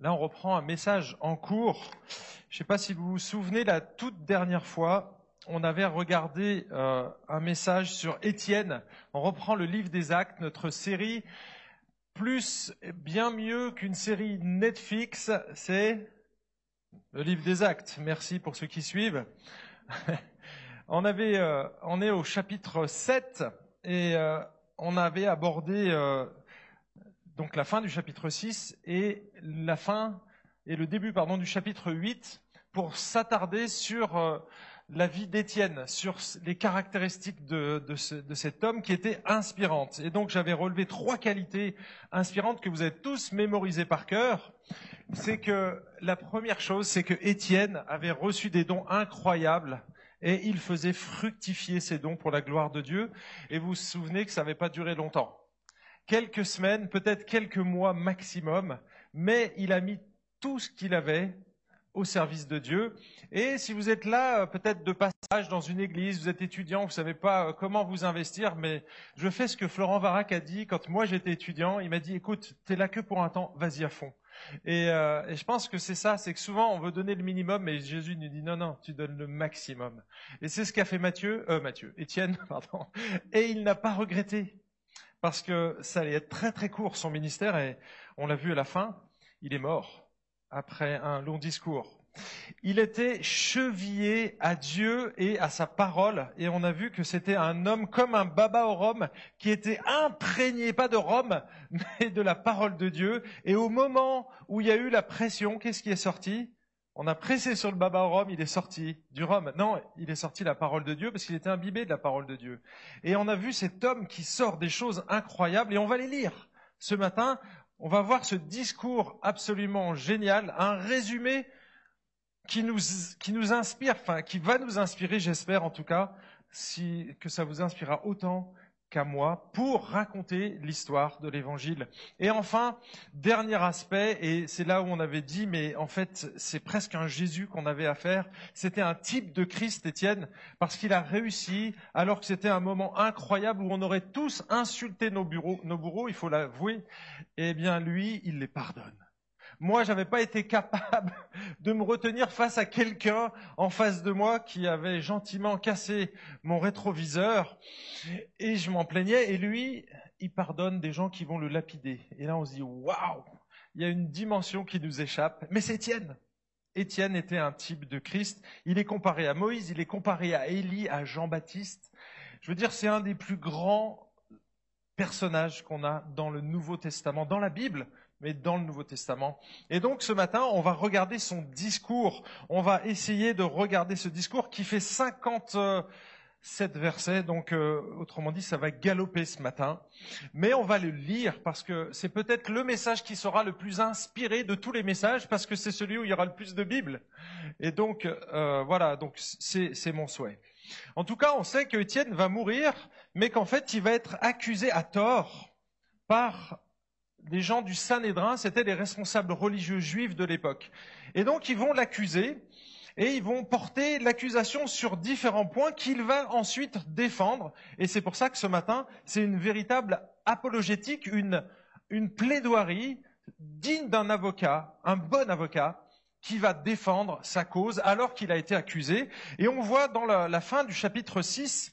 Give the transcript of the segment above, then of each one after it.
Là, on reprend un message en cours. Je ne sais pas si vous vous souvenez, la toute dernière fois, on avait regardé euh, un message sur Étienne. On reprend le livre des actes, notre série, plus, bien mieux qu'une série Netflix, c'est le livre des actes. Merci pour ceux qui suivent. euh, on est au chapitre 7 et euh, on avait abordé donc la fin du chapitre 6 et la fin et le début du chapitre 8 pour s'attarder sur euh, la vie d'Étienne, sur les caractéristiques de, de, cet homme qui était inspirante. Et donc j'avais relevé trois qualités inspirantes que vous avez tous mémorisées par cœur. C'est que la première chose, c'est que Étienne avait reçu des dons incroyables et il faisait fructifier ses dons pour la gloire de Dieu. Et vous vous souvenez que ça n'avait pas duré longtemps quelques semaines, peut-être quelques mois maximum, mais il a mis tout ce qu'il avait au service de Dieu. Et si vous êtes là, euh, peut-être de passage dans une église, vous êtes étudiant, vous ne savez pas euh, comment vous investir, mais je fais ce que Florent Varac a dit quand moi j'étais étudiant. Il m'a dit, écoute, tu es là que pour un temps, vas-y à fond. Et, euh, et, je pense que c'est ça, c'est que souvent on veut donner le minimum, mais Jésus nous dit non, non, tu donnes le maximum. Et c'est ce qu'a fait Matthieu, euh, Matthieu, Étienne, pardon. Et il n'a pas regretté parce que ça allait être très très court son ministère et on l'a vu à la fin, il est mort après un long discours. Il était chevillé à Dieu et à sa parole et on a vu que c'était un homme comme un baba au Rome qui était imprégné pas de Rome mais de la parole de Dieu et au moment où il y a eu la pression, qu'est-ce qui est sorti? On a pressé sur le baba au il est sorti du rhum. Non, il est sorti la parole de Dieu parce qu'il était imbibé de la parole de Dieu. Et on a vu cet homme qui sort des choses incroyables et on va les lire. Ce matin, on va voir ce discours absolument génial, un résumé qui nous, qui nous inspire, enfin, qui va nous inspirer, j'espère en tout cas, que ça vous inspirera autant qu'à moi pour raconter l'histoire de l'évangile. Et enfin, dernier aspect, et c'est là où on avait dit, mais en fait, c'est presque un Jésus qu'on avait à faire. C'était un type de Christ, Étienne, parce qu'il a réussi, alors que c'était un moment incroyable où on aurait tous insulté nos, bureaux, nos bourreaux, il faut l'avouer. Eh bien, lui, il les pardonne. Moi, j'avais pas été capable de me retenir face à quelqu'un en face de moi qui avait gentiment cassé mon rétroviseur et je m'en plaignais. Et lui, il pardonne des gens qui vont le lapider. Et là, on se dit, waouh, il y a une dimension qui nous échappe. Mais c'est Étienne. Étienne était un type de Christ. Il est comparé à Moïse, il est comparé à Élie, à Jean-Baptiste. Je veux dire, c'est un des plus grands personnages qu'on a dans le Nouveau Testament, dans la Bible mais dans le Nouveau Testament. Et donc ce matin, on va regarder son discours. On va essayer de regarder ce discours qui fait 57 versets, donc euh, autrement dit, ça va galoper ce matin. Mais on va le lire parce que c'est peut-être le message qui sera le plus inspiré de tous les messages parce que c'est celui où il y aura le plus de Bible. Et donc euh, voilà, donc c'est mon souhait. En tout cas, on sait que Étienne va mourir, mais qu'en fait, il va être accusé à tort par les gens du Sanhédrin, c'était les responsables religieux juifs de l'époque. Et donc ils vont l'accuser et ils vont porter l'accusation sur différents points qu'il va ensuite défendre. Et c'est pour ça que ce matin, c'est une véritable apologétique, une, une plaidoirie digne d'un avocat, un bon avocat, qui va défendre sa cause alors qu'il a été accusé. Et on voit dans la, la fin du chapitre 6,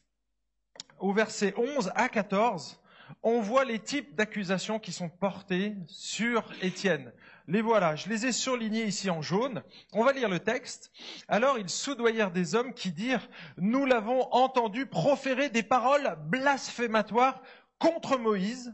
au verset 11 à 14, on voit les types d'accusations qui sont portés sur Étienne. Les voilà, je les ai surlignés ici en jaune. On va lire le texte. Alors ils soudoyèrent des hommes qui dirent, nous l'avons entendu proférer des paroles blasphématoires contre Moïse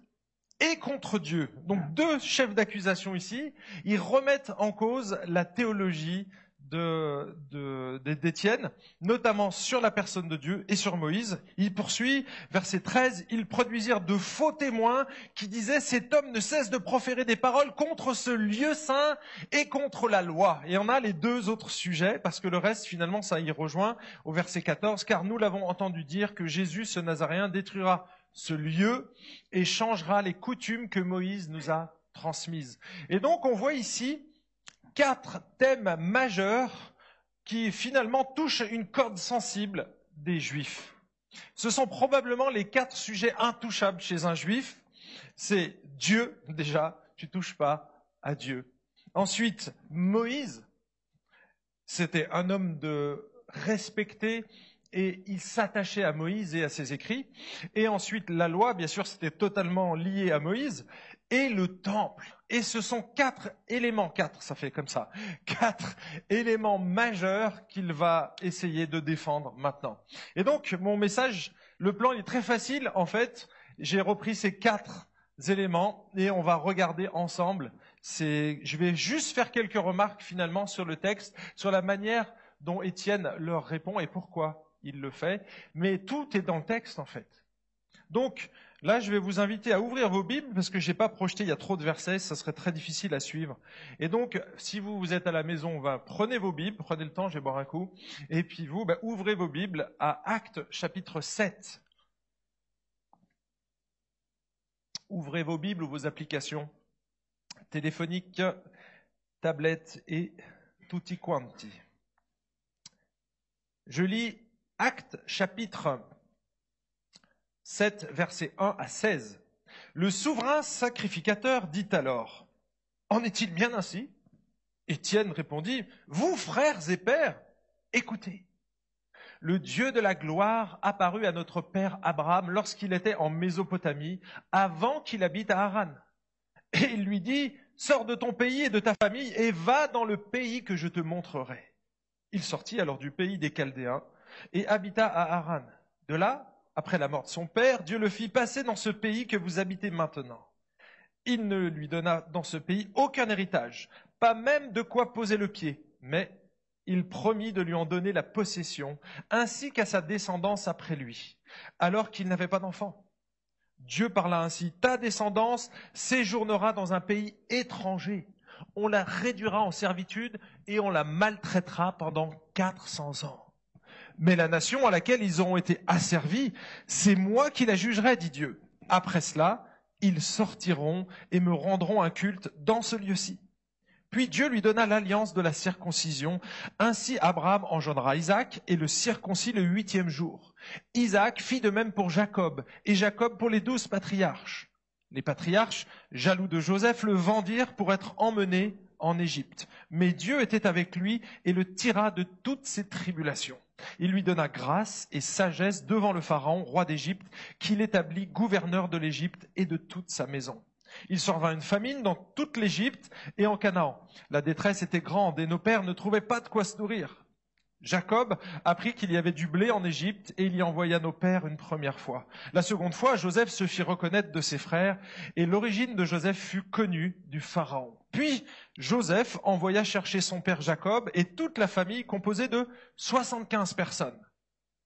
et contre Dieu. Donc deux chefs d'accusation ici, ils remettent en cause la théologie d'Étienne, de, notamment sur la personne de Dieu et sur Moïse. Il poursuit, verset 13, ils produisirent de faux témoins qui disaient cet homme ne cesse de proférer des paroles contre ce lieu saint et contre la loi. Et on a les deux autres sujets, parce que le reste, finalement, ça y rejoint au verset 14, car nous l'avons entendu dire que Jésus, ce Nazaréen, détruira ce lieu et changera les coutumes que Moïse nous a transmises. Et donc, on voit ici quatre thèmes majeurs qui finalement touchent une corde sensible des juifs. Ce sont probablement les quatre sujets intouchables chez un juif. C'est Dieu, déjà, tu touches pas à Dieu. Ensuite, Moïse, c'était un homme de respecté et il s'attachait à Moïse et à ses écrits. Et ensuite, la loi, bien sûr, c'était totalement lié à Moïse et le temple. Et ce sont quatre éléments, quatre, ça fait comme ça, quatre éléments majeurs qu'il va essayer de défendre maintenant. Et donc, mon message, le plan est très facile. En fait, j'ai repris ces quatre éléments et on va regarder ensemble. je vais juste faire quelques remarques finalement sur le texte, sur la manière dont Étienne leur répond et pourquoi il le fait. Mais tout est dans le texte en fait. Donc, Là, je vais vous inviter à ouvrir vos Bibles parce que je n'ai pas projeté, il y a trop de versets, ça serait très difficile à suivre. Et donc, si vous, vous êtes à la maison, prenez vos Bibles, prenez le temps, je vais boire un coup. Et puis vous, ben, ouvrez vos Bibles à Actes chapitre 7. Ouvrez vos Bibles ou vos applications téléphoniques, tablettes et tutti quanti. Je lis Actes chapitre 7, versets 1 à 16. Le souverain sacrificateur dit alors, En est-il bien ainsi? Étienne répondit, Vous, frères et pères, écoutez. Le Dieu de la gloire apparut à notre père Abraham lorsqu'il était en Mésopotamie, avant qu'il habite à Haran. Et il lui dit, Sors de ton pays et de ta famille et va dans le pays que je te montrerai. Il sortit alors du pays des Chaldéens et habita à Haran. De là, après la mort de son père, Dieu le fit passer dans ce pays que vous habitez maintenant. Il ne lui donna dans ce pays aucun héritage, pas même de quoi poser le pied, mais il promit de lui en donner la possession, ainsi qu'à sa descendance après lui, alors qu'il n'avait pas d'enfant. Dieu parla ainsi, ta descendance séjournera dans un pays étranger. On la réduira en servitude et on la maltraitera pendant quatre cents ans. Mais la nation à laquelle ils auront été asservis, c'est moi qui la jugerai, dit Dieu. Après cela, ils sortiront et me rendront un culte dans ce lieu-ci. Puis Dieu lui donna l'alliance de la circoncision. Ainsi Abraham engendra Isaac et le circoncit le huitième jour. Isaac fit de même pour Jacob et Jacob pour les douze patriarches. Les patriarches, jaloux de Joseph, le vendirent pour être emmenés en Égypte. Mais Dieu était avec lui et le tira de toutes ses tribulations. Il lui donna grâce et sagesse devant le Pharaon, roi d'Égypte, qu'il établit gouverneur de l'Égypte et de toute sa maison. Il survint une famine dans toute l'Égypte et en Canaan. La détresse était grande et nos pères ne trouvaient pas de quoi se nourrir. Jacob apprit qu'il y avait du blé en Égypte et il y envoya nos pères une première fois. La seconde fois, Joseph se fit reconnaître de ses frères et l'origine de Joseph fut connue du Pharaon. Puis Joseph envoya chercher son père Jacob et toute la famille composée de 75 personnes.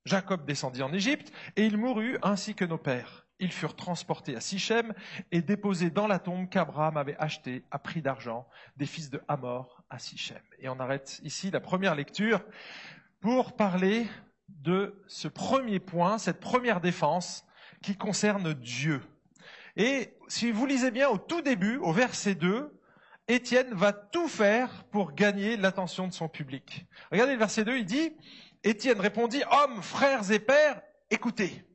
Jacob descendit en Égypte et il mourut ainsi que nos pères. Ils furent transportés à Sichem et déposés dans la tombe qu'Abraham avait achetée à prix d'argent des fils de Hamor à Sichem. Et on arrête ici la première lecture pour parler de ce premier point, cette première défense qui concerne Dieu. Et si vous lisez bien au tout début, au verset 2, Étienne va tout faire pour gagner l'attention de son public. Regardez le verset 2, il dit, Étienne répondit, Hommes, frères et pères, écoutez.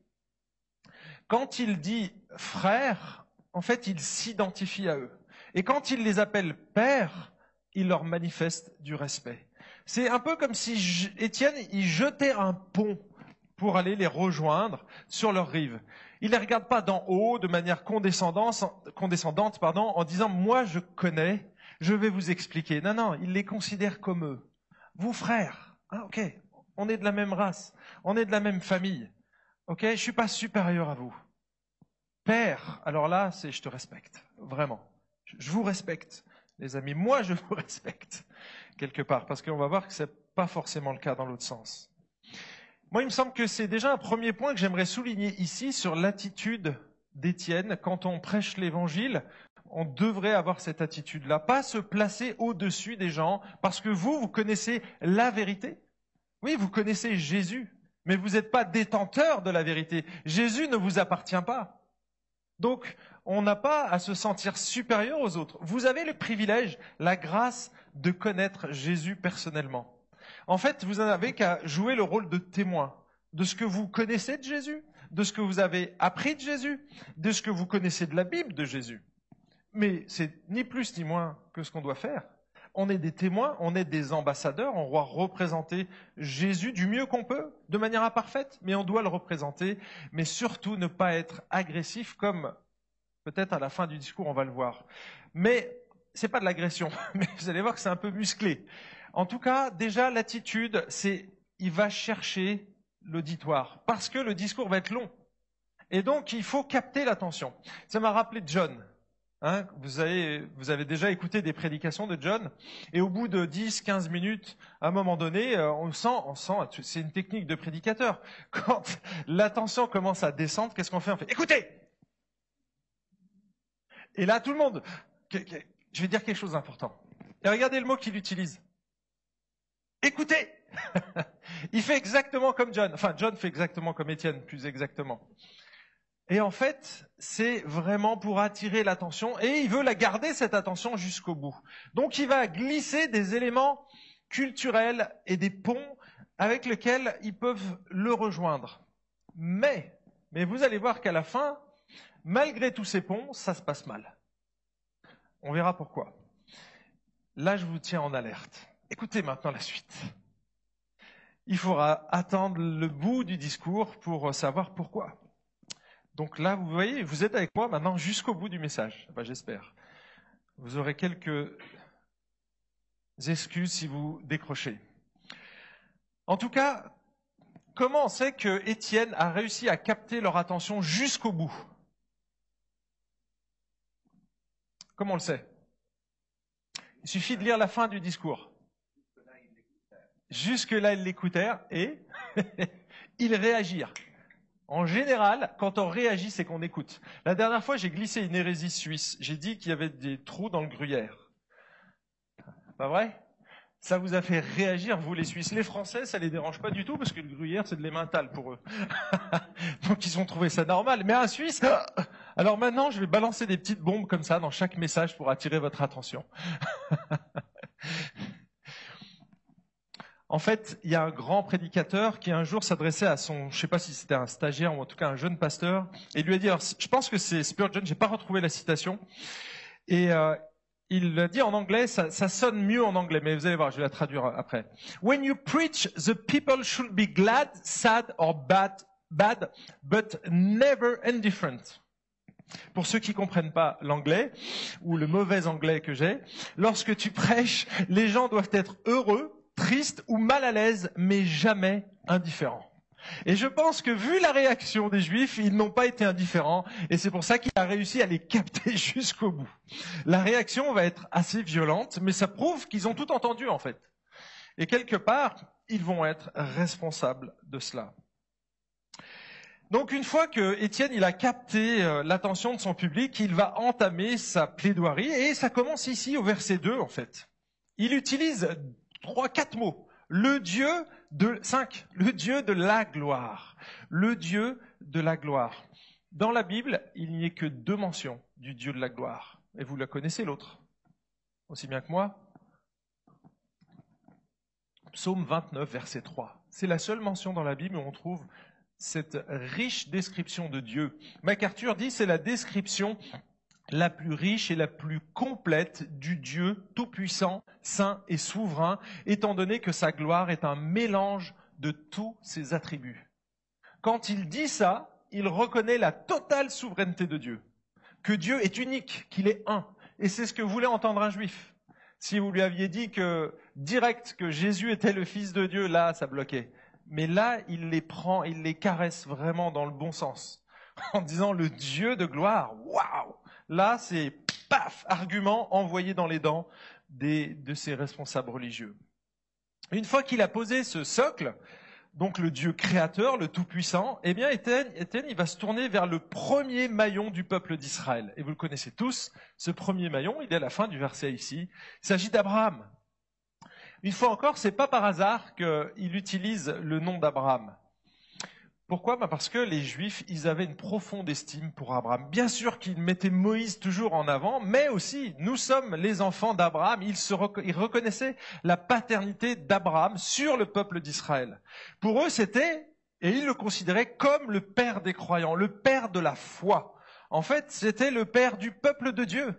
Quand il dit frères, en fait, il s'identifie à eux. Et quand il les appelle pères, il leur manifeste du respect. C'est un peu comme si Étienne y jetait un pont pour aller les rejoindre sur leur rive. Il ne les regarde pas d'en haut de manière condescendante, en disant moi je connais, je vais vous expliquer. Non, non, il les considère comme eux. Vous frères, ah, ok, on est de la même race, on est de la même famille. Ok, je suis pas supérieur à vous. Père, alors là, c'est je te respecte, vraiment. Je vous respecte, les amis. Moi, je vous respecte quelque part, parce qu'on va voir que c'est pas forcément le cas dans l'autre sens. Moi, il me semble que c'est déjà un premier point que j'aimerais souligner ici sur l'attitude d'Étienne. Quand on prêche l'évangile, on devrait avoir cette attitude-là, pas se placer au-dessus des gens, parce que vous, vous connaissez la vérité. Oui, vous connaissez Jésus, mais vous n'êtes pas détenteur de la vérité. Jésus ne vous appartient pas. Donc, on n'a pas à se sentir supérieur aux autres. Vous avez le privilège, la grâce de connaître Jésus personnellement. En fait, vous n'avez qu'à jouer le rôle de témoin de ce que vous connaissez de Jésus, de ce que vous avez appris de Jésus, de ce que vous connaissez de la Bible de Jésus. Mais c'est ni plus ni moins que ce qu'on doit faire. on est des témoins, on est des ambassadeurs, on doit représenter Jésus du mieux qu'on peut, de manière imparfaite, mais on doit le représenter, mais surtout ne pas être agressif comme peut-être à la fin du discours on va le voir. Mais c'est pas de l'agression, mais vous allez voir que c'est un peu musclé. En tout cas, déjà l'attitude, c'est il va chercher l'auditoire parce que le discours va être long. Et donc il faut capter l'attention. Ça m'a rappelé John. Hein, vous, avez, déjà écouté des prédications de John, et au bout de 10, 15 minutes, à un moment donné, euh, on sent, on sent, c'est une technique de prédicateur. Quand l'attention commence à descendre, qu'est-ce qu'on fait? On fait écoutez Et là, tout le monde, je vais dire quelque chose d'important. Et regardez le mot qu'il utilise. Écoutez Il fait exactement comme John. Enfin, John fait exactement comme Étienne, plus exactement. Et en fait, c'est vraiment pour attirer l'attention et il veut la garder, cette attention, jusqu'au bout. Donc il va glisser des éléments culturels et des ponts avec lesquels ils peuvent le rejoindre. Mais, mais vous allez voir qu'à la fin, malgré tous ces ponts, ça se passe mal. On verra pourquoi. Là, je vous tiens en alerte. Écoutez maintenant la suite. Il faudra attendre le bout du discours pour savoir pourquoi. Donc là, vous voyez, vous êtes avec moi maintenant jusqu'au bout du message. j'espère. Vous aurez quelques excuses si vous décrochez. En tout cas, comment on sait que Étienne a réussi à capter leur attention jusqu'au bout? Comment on le sait? Il suffit de lire la fin du discours. Jusque-là, ils l'écoutèrent et ils réagirent. En général, quand on réagit, c'est qu'on écoute. La dernière fois, j'ai glissé une hérésie suisse. J'ai dit qu'il y avait des trous dans le gruyère. Pas vrai? Ça vous a fait réagir, vous les Suisses. Les Français, ça les dérange pas du tout parce que le gruyère, c'est de l'emmental pour eux. Donc ils ont trouvé ça normal. Mais un Suisse, alors maintenant, je vais balancer des petites bombes comme ça dans chaque message pour attirer votre attention. En fait, il y a un grand prédicateur qui un jour s'adressait à son, je sais pas si c'était un stagiaire ou en tout cas un jeune pasteur, et lui a dit, je pense que c'est Spurgeon, j'ai pas retrouvé la citation, et euh, il l'a dit en anglais, ça, ça, sonne mieux en anglais, mais vous allez voir, je vais la traduire après. When you preach, the people should be glad, sad or bad, bad, but never indifferent. Pour ceux qui comprennent pas l'anglais ou le mauvais anglais que j'ai, lorsque tu prêches, les gens doivent être heureux, triste ou mal à l'aise, mais jamais indifférent. Et je pense que vu la réaction des Juifs, ils n'ont pas été indifférents, et c'est pour ça qu'il a réussi à les capter jusqu'au bout. La réaction va être assez violente, mais ça prouve qu'ils ont tout entendu en fait. Et quelque part, ils vont être responsables de cela. Donc une fois que Étienne il a capté euh, l'attention de son public, il va entamer sa plaidoirie, et ça commence ici au verset 2 en fait. Il utilise trois, quatre mots. Le Dieu de, le Dieu de la gloire. Le Dieu de la gloire. Dans la Bible, il n'y a que deux mentions du Dieu de la gloire. Et vous la connaissez l'autre. Aussi bien que moi. Psaume 29, verset 3. C'est la seule mention dans la Bible où on trouve cette riche description de Dieu. MacArthur dit c'est la description la plus riche et la plus complète du Dieu tout-puissant, saint et souverain, étant donné que sa gloire est un mélange de tous ses attributs. Quand il dit ça, il reconnaît la totale souveraineté de Dieu, que Dieu est unique, qu'il est un. Et c'est ce que voulait entendre un juif. Si vous lui aviez dit que direct que Jésus était le Fils de Dieu, là, ça bloquait. Mais là, il les prend, il les caresse vraiment dans le bon sens, en disant le Dieu de gloire. Waouh Là, c'est paf, argument envoyé dans les dents de ces responsables religieux. Une fois qu'il a posé ce socle, donc le Dieu créateur, le Tout-Puissant, eh bien Étienne, il va se tourner vers le premier maillon du peuple d'Israël. Et vous le connaissez tous, ce premier maillon, il est à la fin du verset ici. Il s'agit d'Abraham. Une fois encore, c'est pas par hasard qu'il utilise le nom d'Abraham. Pourquoi? Bah, Parce que les Juifs, ils avaient une profonde estime pour Abraham. Bien sûr qu'ils mettaient Moïse toujours en avant, mais aussi, nous sommes les enfants d'Abraham. Ils, ils reconnaissaient la paternité d'Abraham sur le peuple d'Israël. Pour eux, c'était, et ils le considéraient comme le père des croyants, le père de la foi. En fait, c'était le père du peuple de Dieu.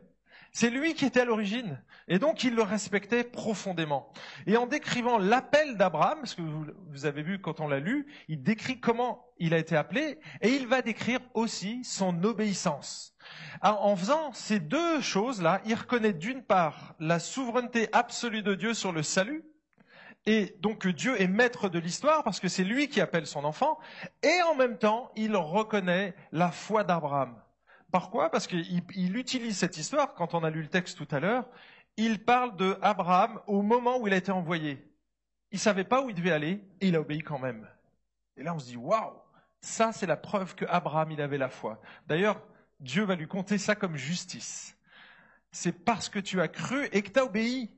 C'est lui qui était à l'origine. Et donc il le respectait profondément. Et en décrivant l'appel d'Abraham, parce que vous avez vu quand on l'a lu, il décrit comment il a été appelé, et il va décrire aussi son obéissance. en faisant ces deux choses-là, il reconnaît d'une part la souveraineté absolue de Dieu sur le salut, et donc Dieu est maître de l'histoire parce que c'est lui qui appelle son enfant, et en même temps, il reconnaît la foi d'Abraham. Pourquoi? Parce qu'il utilise cette histoire, quand on a lu le texte tout à l'heure, il parle de Abraham au moment où il a été envoyé. Il savait pas où il devait aller, et il a obéi quand même. Et là, on se dit, waouh, ça c'est la preuve que Abraham, il avait la foi. D'ailleurs, Dieu va lui compter ça comme justice. C'est parce que tu as cru et que tu as obéi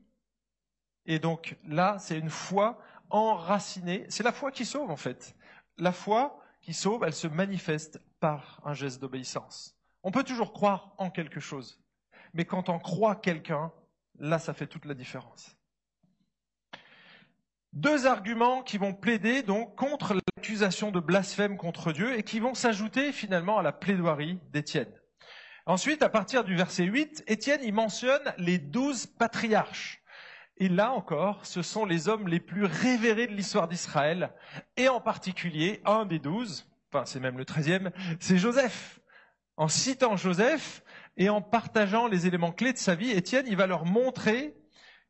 et donc là, c'est une foi enracinée. C'est la foi qui sauve en fait. La foi qui sauve, elle se manifeste par un geste d'obéissance. On peut toujours croire en quelque chose, mais quand on croit quelqu'un, là, ça fait toute la différence. Deux arguments qui vont plaider donc contre l'accusation de blasphème contre Dieu et qui vont s'ajouter finalement à la plaidoirie d'Étienne. Ensuite, à partir du verset 8, Étienne y mentionne les douze patriarches. Et là encore, ce sont les hommes les plus révérés de l'histoire d'Israël, et en particulier un des douze, enfin c'est même le treizième, c'est Joseph. En citant Joseph et en partageant les éléments clés de sa vie, Étienne, il va leur montrer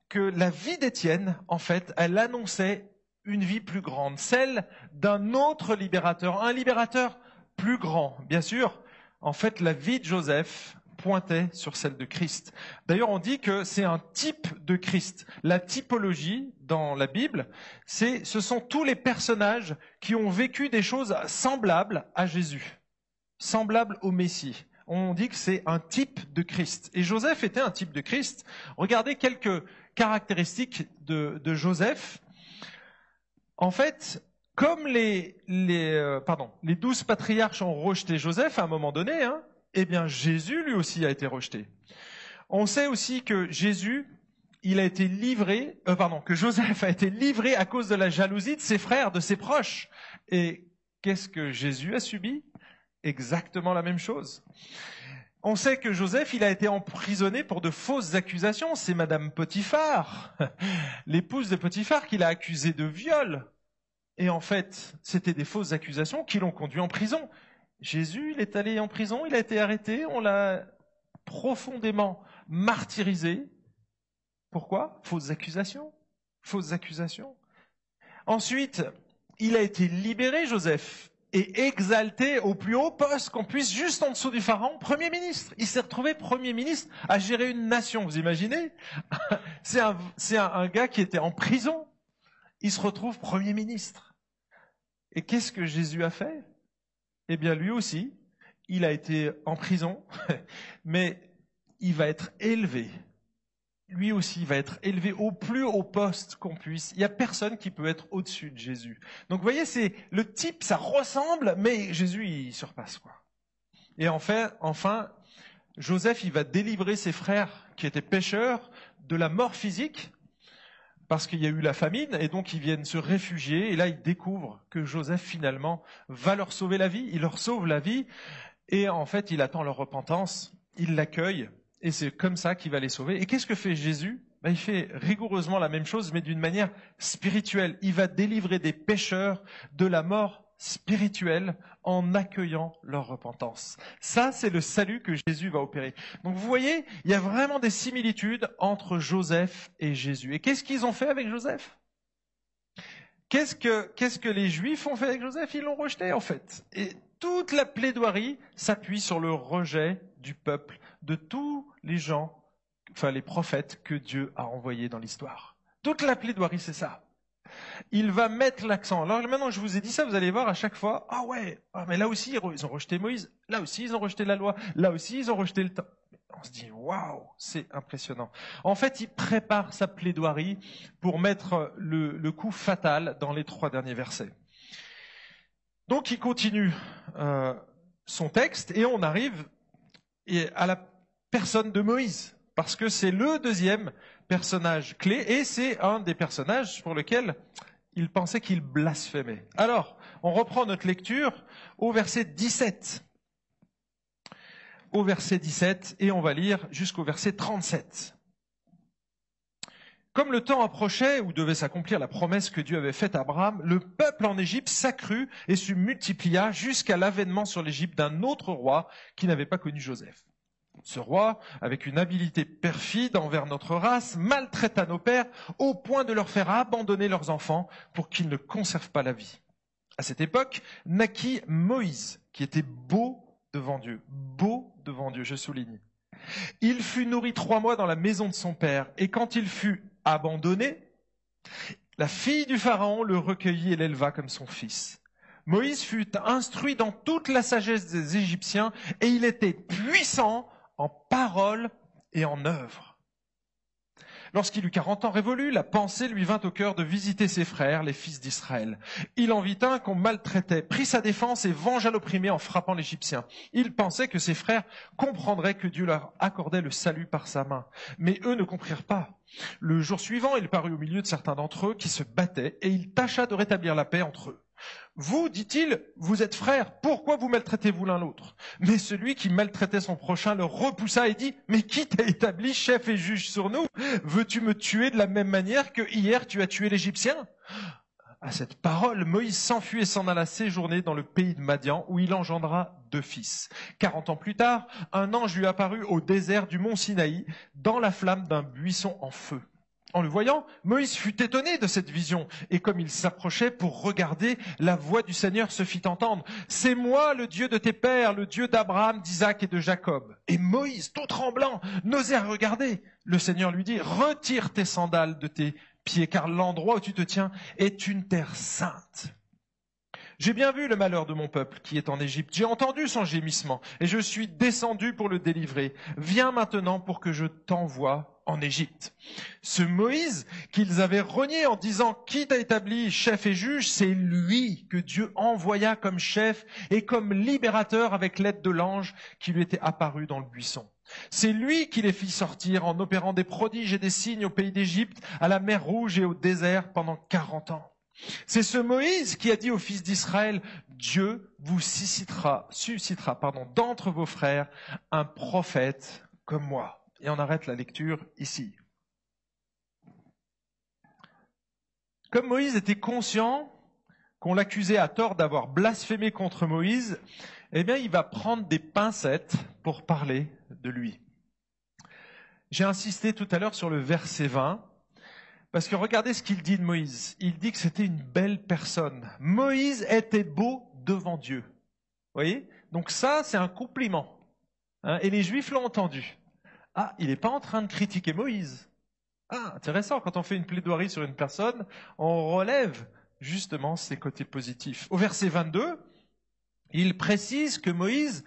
que la vie d'Étienne, en fait, elle annonçait une vie plus grande, celle d'un autre libérateur, un libérateur plus grand. Bien sûr, en fait, la vie de Joseph, pointait sur celle de Christ. D'ailleurs, on dit que c'est un type de Christ. La typologie dans la Bible, c'est, ce sont tous les personnages qui ont vécu des choses semblables à Jésus, semblables au Messie. On dit que c'est un type de Christ. Et Joseph était un type de Christ. Regardez quelques caractéristiques de, Joseph. En fait, comme les, les, euh, pardon, les douze patriarches ont rejeté Joseph à un moment donné, hein, eh bien Jésus lui aussi a été rejeté. On sait aussi que Jésus, il a été livré, euh, pardon, que Joseph a été livré à cause de la jalousie de ses frères, de ses proches. Et qu'est-ce que Jésus a subi? Exactement la même chose. On sait que Joseph, il a été emprisonné pour de fausses accusations. C'est Madame Potiphar, l'épouse de Potiphar, qui l'a accusé de viol. Et en fait, c'était des fausses accusations qui l'ont conduit en prison. Jésus, il est allé en prison, il a été arrêté, on l'a profondément martyrisé. Pourquoi? Fausses accusations. Fausses accusations. Ensuite, il a été libéré, Joseph, et exalté au plus haut poste qu'on puisse, juste en dessous du pharaon, Premier ministre. Il s'est retrouvé Premier ministre à gérer une nation, vous imaginez C'est un, gars qui était en prison. Il se retrouve Premier ministre. Et qu'est-ce que Jésus a fait? Eh bien lui aussi, il a été en prison, mais il va être élevé. Lui aussi va être élevé au plus haut poste qu'on puisse. Il n'y a personne qui peut être au-dessus de Jésus. Donc vous voyez, c'est le type, ça ressemble, mais Jésus, il surpasse quoi. Et enfin, enfin, Joseph, il va délivrer ses frères qui étaient pécheurs de la mort physique, parce qu'il y a eu la famine, et donc ils viennent se réfugier, et là ils découvrent que Joseph finalement va leur sauver la vie, il leur sauve la vie, et en fait il attend leur repentance, il l'accueille, et c'est comme ça qu'il va les sauver. Et qu'est-ce que fait Jésus? Ben, Il fait rigoureusement la même chose, mais d'une manière spirituelle. Il va délivrer des pécheurs de la mort spirituelle en accueillant leur repentance. Ça, c'est le salut que Jésus va opérer. Donc vous voyez, il y a vraiment des similitudes entre Joseph et Jésus. Et qu'est-ce qu'ils ont fait avec Joseph? Qu'est-ce que, qu'est-ce que les Juifs ont fait avec Joseph? Ils l'ont rejeté en fait. Et toute la plaidoirie s'appuie sur le rejet du peuple, de tous les gens, enfin les prophètes que Dieu a envoyés dans l'histoire. Toute la plaidoirie, c'est ça il va mettre l'accent. Alors maintenant je vous ai dit ça, vous allez voir à chaque fois, ah ouais, ah, mais là aussi ils ont rejeté Moïse, là aussi ils ont rejeté la loi, là aussi ils ont rejeté le temps. On se dit, waouh, c'est impressionnant. En fait, il prépare sa plaidoirie pour mettre le, coup fatal dans les trois derniers versets. Donc il continue euh, son texte et on arrive à la personne de Moïse, parce que c'est le deuxième personnage clé et c'est un des personnages pour lequel il pensait qu'il blasphémait. Alors, on reprend notre lecture au verset 17. au verset 17 et on va lire jusqu'au verset 37. Comme le temps approchait où devait s'accomplir la promesse que Dieu avait faite à Abraham, le peuple en Égypte s'accrut et se multiplia jusqu'à l'avènement sur l'Égypte d'un autre roi qui n'avait pas connu Joseph. Ce roi, avec une habileté perfide envers notre race, maltraita nos pères au point de leur faire abandonner leurs enfants pour qu'ils ne conservent pas la vie. À cette époque, naquit Moïse, qui était beau devant Dieu, beau devant Dieu, je souligne. Il fut nourri trois mois dans la maison de son père, et quand il fut abandonné, la fille du Pharaon le recueillit et l'éleva comme son fils. Moïse fut instruit dans toute la sagesse des Égyptiens, et il était puissant en parole et en œuvre. Lorsqu'il eut quarante ans révolus, la pensée lui vint au cœur de visiter ses frères, les fils d'Israël. Il en vit un qu'on maltraitait, prit sa défense et vengea l'opprimé en frappant l'Égyptien. Il pensait que ses frères comprendraient que Dieu leur accordait le salut par sa main. Mais eux ne comprirent pas. Le jour suivant, il parut au milieu de certains d'entre eux qui se battaient, et il tâcha de rétablir la paix entre eux. Vous, dit-il, vous êtes frères, pourquoi vous maltraitez-vous l'un l'autre? Mais celui qui maltraitait son prochain le repoussa et dit, Mais qui t'a établi chef et juge sur nous? Veux-tu me tuer de la même manière que hier tu as tué l'Égyptien? À cette parole, Moïse s'enfuit et s'en alla séjourner dans le pays de Madian, où il engendra deux fils. Quarante ans plus tard, un ange lui apparut au désert du mont Sinaï, dans la flamme d'un buisson en feu. En le voyant, Moïse fut étonné de cette vision, et comme il s'approchait pour regarder, la voix du Seigneur se fit entendre. C'est moi le Dieu de tes pères, le Dieu d'Abraham, d'Isaac et de Jacob. Et Moïse, tout tremblant, n'osait regarder. Le Seigneur lui dit, retire tes sandales de tes pieds, car l'endroit où tu te tiens est une terre sainte. J'ai bien vu le malheur de mon peuple qui est en Égypte. J'ai entendu son gémissement et je suis descendu pour le délivrer. Viens maintenant pour que je t'envoie en Égypte. Ce Moïse qu'ils avaient renié en disant qui t'a établi chef et juge, c'est lui que Dieu envoya comme chef et comme libérateur avec l'aide de l'ange qui lui était apparu dans le buisson. C'est lui qui les fit sortir en opérant des prodiges et des signes au pays d'Égypte, à la mer Rouge et au désert pendant quarante ans. C'est ce Moïse qui a dit aux fils d'Israël, Dieu vous suscitera, suscitera pardon, d'entre vos frères un prophète comme moi. Et on arrête la lecture ici. Comme Moïse était conscient qu'on l'accusait à tort d'avoir blasphémé contre Moïse, eh bien, il va prendre des pincettes pour parler de lui. J'ai insisté tout à l'heure sur le verset 20, parce que regardez ce qu'il dit de Moïse. Il dit que c'était une belle personne. Moïse était beau devant Dieu. Vous voyez? Donc ça, c'est un compliment. Hein, et les Juifs l'ont entendu. Ah, il n'est pas en train de critiquer Moïse. Ah, intéressant, quand on fait une plaidoirie sur une personne, on relève justement ses côtés positifs. Au verset 22, il précise que Moïse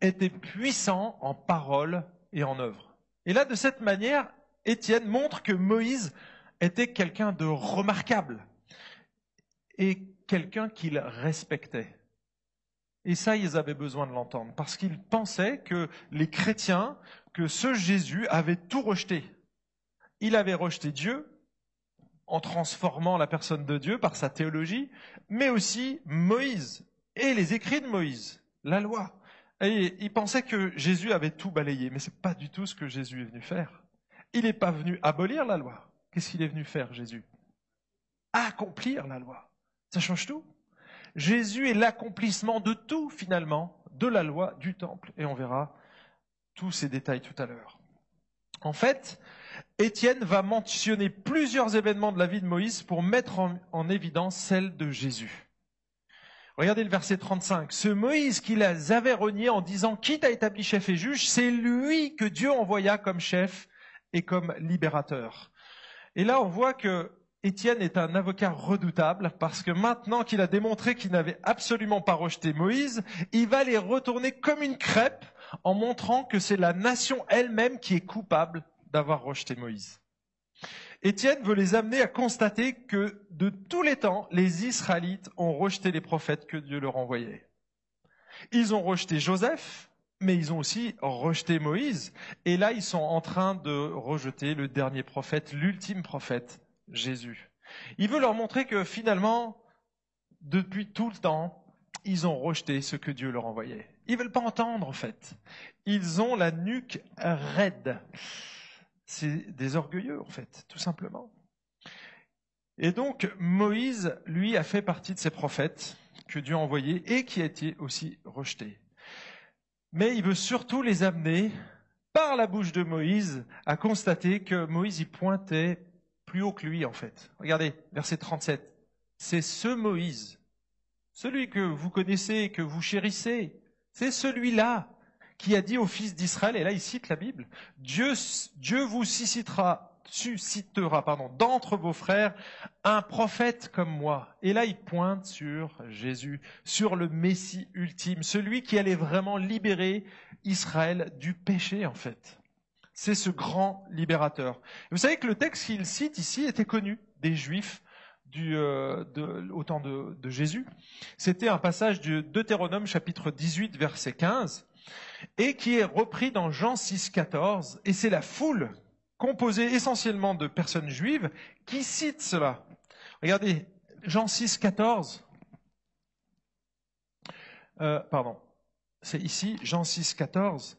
était puissant en parole et en œuvre. Et là, de cette manière, Étienne montre que Moïse était quelqu'un de remarquable et quelqu'un qu'il respectait. Et ça, ils avaient besoin de l'entendre, parce qu'ils pensaient que les chrétiens que ce Jésus avait tout rejeté. Il avait rejeté Dieu en transformant la personne de Dieu par sa théologie, mais aussi Moïse et les écrits de Moïse, la loi. Et il pensait que Jésus avait tout balayé, mais ce n'est pas du tout ce que Jésus est venu faire. Il n'est pas venu abolir la loi. Qu'est-ce qu'il est venu faire, Jésus? Accomplir la loi. Ça change tout. Jésus est l'accomplissement de tout, finalement, de la loi, du temple. Et on verra tous ces détails tout à l'heure. En fait, Étienne va mentionner plusieurs événements de la vie de Moïse pour mettre en, évidence celle de Jésus. Regardez le verset 35. Ce Moïse qui les avait reniés en disant Qui t'a établi chef et juge? C'est lui que Dieu envoya comme chef et comme libérateur. Et là, on voit que Étienne est un avocat redoutable parce que maintenant qu'il a démontré qu'il n'avait absolument pas rejeté Moïse, il va les retourner comme une crêpe en montrant que c'est la nation elle-même qui est coupable d'avoir rejeté Moïse. Étienne veut les amener à constater que de tous les temps, les Israélites ont rejeté les prophètes que Dieu leur envoyait. Ils ont rejeté Joseph, mais ils ont aussi rejeté Moïse. Et là, ils sont en train de rejeter le dernier prophète, l'ultime prophète, Jésus. Il veut leur montrer que finalement, depuis tout le temps, ils ont rejeté ce que Dieu leur envoyait. Ils veulent pas entendre, en fait. Ils ont la nuque raide. C'est des orgueilleux, en fait, tout simplement. Et donc, Moïse, lui, a fait partie de ces prophètes que Dieu a envoyés et qui a été aussi rejeté. Mais il veut surtout les amener, par la bouche de Moïse, à constater que Moïse y pointait plus haut que lui, en fait. Regardez, verset 37. C'est ce Moïse, celui que vous connaissez, que vous chérissez, c'est celui-là qui a dit aux fils d'Israël, et là il cite la Bible, Dieu, vous suscitera, suscitera pardon, d'entre vos frères un prophète comme moi. Et là il pointe sur Jésus, sur le Messie ultime, celui qui allait vraiment libérer Israël du péché en fait. C'est ce grand libérateur. vous savez que le texte qu'il cite ici était connu des Juifs euh, au temps de, de Jésus. C'était un passage du Deutéronome chapitre 18 verset 15 et qui est repris dans Jean 6, 14, et c'est la foule composée essentiellement de personnes juives qui cite cela. Regardez, Jean 6, 14. Euh, pardon, c'est ici, Jean 6, 14.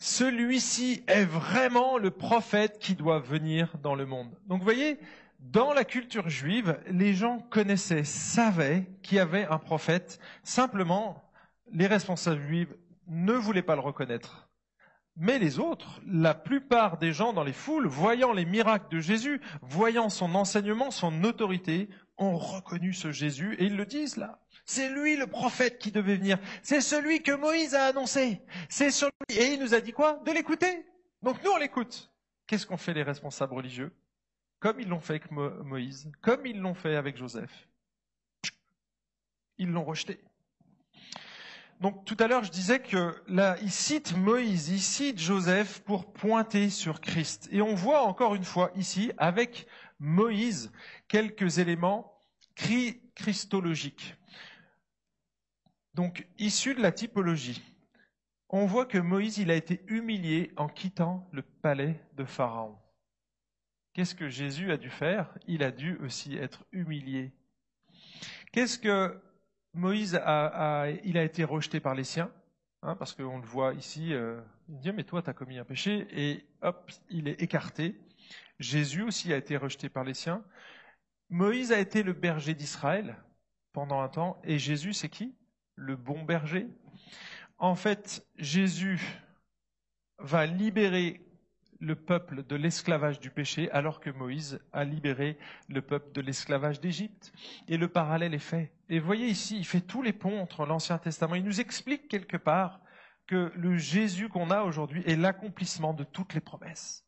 Celui-ci est vraiment le prophète qui doit venir dans le monde. Donc vous voyez, dans la culture juive, les gens connaissaient, savaient qu'il y avait un prophète. Simplement, les responsables juifs ne voulaient pas le reconnaître. Mais les autres, la plupart des gens dans les foules, voyant les miracles de Jésus, voyant son enseignement, son autorité, ont reconnu ce Jésus et ils le disent là. C'est lui le prophète qui devait venir. C'est celui que Moïse a annoncé. C'est celui. Et il nous a dit quoi? De l'écouter. Donc nous on l'écoute. Qu'est-ce qu'ont fait les responsables religieux? Comme ils l'ont fait avec Moïse, comme ils l'ont fait avec Joseph. Ils l'ont rejeté. Donc tout à l'heure, je disais que là, il cite Moïse, il cite Joseph pour pointer sur Christ. Et on voit encore une fois ici, avec Moïse, quelques éléments christologiques. Donc issus de la typologie. On voit que Moïse, il a été humilié en quittant le palais de Pharaon. Qu'est-ce que Jésus a dû faire? Il a dû aussi être humilié. Qu'est-ce que Moïse a, il a été rejeté par les siens, hein, parce qu'on le voit ici, euh, il dit mais toi tu as commis un péché, et hop, il est écarté. Jésus aussi a été rejeté par les siens. Moïse a été le berger d'Israël pendant un temps, et Jésus c'est qui? Le bon berger. En fait, Jésus va libérer le peuple de l'esclavage du péché alors que Moïse a libéré le peuple de l'esclavage d'Égypte. Et le parallèle est fait. Et voyez ici, il fait tous les ponts entre l'Ancien Testament. Il nous explique quelque part que le Jésus qu'on a aujourd'hui est l'accomplissement de toutes les promesses.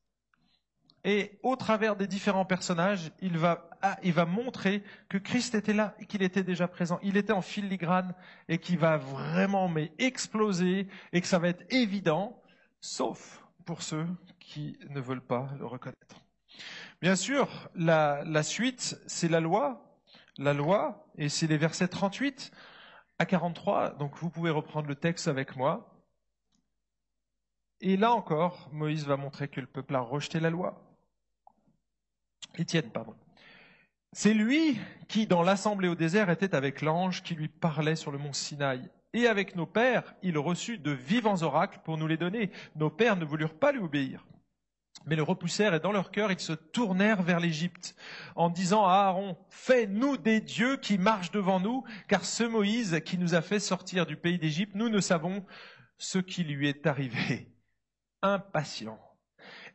Et au travers des différents personnages, il va, ah, montrer que Christ était là qu'il était déjà présent. Il était en filigrane et qu'il va vraiment mais exploser et que ça va être évident, sauf pour ceux qui ne veulent pas le reconnaître. Bien sûr, la, la suite, c'est la loi. La loi, et c'est les versets 38 à 43. Donc vous pouvez reprendre le texte avec moi. Et là encore, Moïse va montrer que le peuple a rejeté la loi. Étienne, pardon. C'est lui qui, dans l'assemblée au désert, était avec l'ange qui lui parlait sur le mont Sinaï. Et avec nos pères, il reçut de vivants oracles pour nous les donner. Nos pères ne voulurent pas lui obéir mais le repoussèrent et dans leur cœur ils se tournèrent vers l'Égypte en disant à Aaron, fais-nous des dieux qui marchent devant nous, car ce Moïse qui nous a fait sortir du pays d'Égypte, nous ne savons ce qui lui est arrivé. Impatient.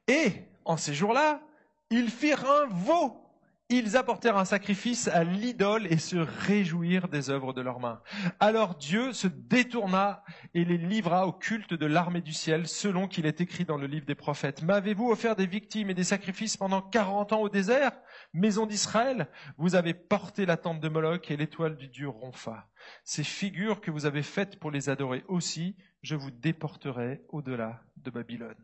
Et en ces jours-là, ils firent un veau ils apportèrent un sacrifice à l'idole et se réjouirent des œuvres de leurs mains. Alors Dieu se détourna et les livra au culte de l'armée du ciel, selon qu'il est écrit dans le livre des prophètes. M'avez-vous offert des victimes et des sacrifices pendant quarante ans au désert, maison d'Israël Vous avez porté la tente de Moloch et l'étoile du dieu Ronfa. Ces figures que vous avez faites pour les adorer aussi, je vous déporterai au-delà de Babylone.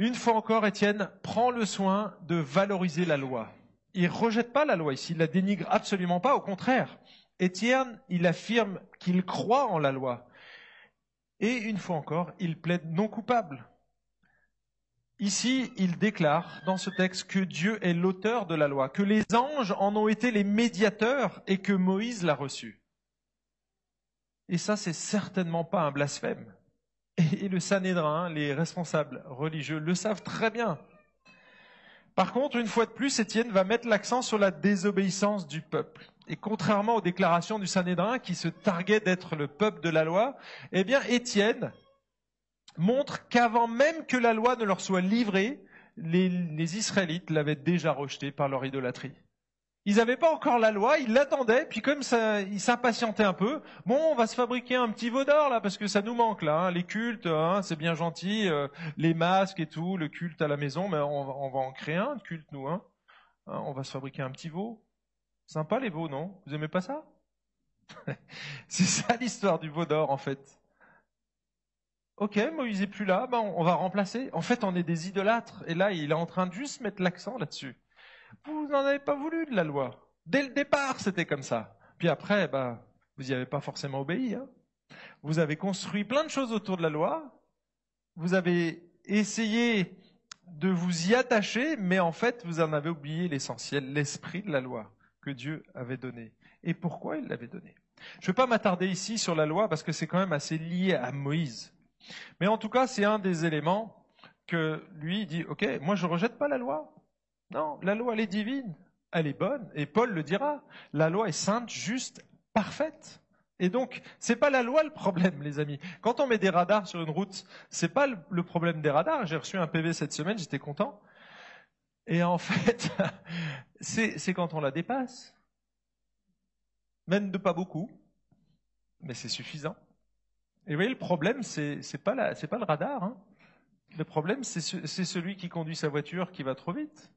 Une fois encore, Étienne prend le soin de valoriser la loi. Il rejette pas la loi ici, il la dénigre absolument pas, au contraire. Étienne, il affirme qu'il croit en la loi. Et une fois encore, il plaide non coupable. Ici, il déclare dans ce texte que Dieu est l'auteur de la loi, que les anges en ont été les médiateurs et que Moïse l'a reçu. Et ça, c'est certainement pas un blasphème. Et le Sanhédrin, les responsables religieux, le savent très bien. Par contre, une fois de plus, Étienne va mettre l'accent sur la désobéissance du peuple. Et contrairement aux déclarations du Sanhédrin qui se targuait d'être le peuple de la loi, eh bien, Étienne montre qu'avant même que la loi ne leur soit livrée, les, les Israélites l'avaient déjà rejetée par leur idolâtrie. Ils n'avaient pas encore la loi, ils l'attendaient, puis comme ça, ils s'impatientaient un peu, bon, on va se fabriquer un petit veau d'or là, parce que ça nous manque là, hein. les cultes, hein, c'est bien gentil, euh, les masques et tout, le culte à la maison, mais on, va en créer un de culte nous, hein. hein. on va se fabriquer un petit veau. Sympa les veaux, non? Vous aimez pas ça? C'est ça l'histoire du veau d'or en fait. Ok, Moïse est plus là, ben on va remplacer. En fait, on est des idolâtres, et là, il est en train de juste mettre l'accent là-dessus. Vous n'en avez pas voulu de la loi. Dès le départ, c'était comme ça. Puis après, bah, vous n'y avez pas forcément obéi. Hein. Vous avez construit plein de choses autour de la loi. Vous avez essayé de vous y attacher, mais en fait, vous en avez oublié l'essentiel, l'esprit de la loi que Dieu avait donné. Et pourquoi il l'avait donné? Je ne vais pas m'attarder ici sur la loi parce que c'est quand même assez lié à Moïse. Mais en tout cas, c'est un des éléments que lui dit, OK, moi je ne rejette pas la loi, non, la loi, elle est divine, elle est bonne, et Paul le dira. La loi est sainte, juste, parfaite. Et donc, c'est pas la loi le problème, les amis. Quand on met des radars sur une route, c'est pas le problème des radars. J'ai reçu un PV cette semaine, j'étais content. Et en fait, c'est quand on la dépasse. Même de pas beaucoup, mais c'est suffisant. Et vous voyez, le problème, c'est pas, pas le radar. Hein. Le problème, c'est celui qui conduit sa voiture qui va trop vite.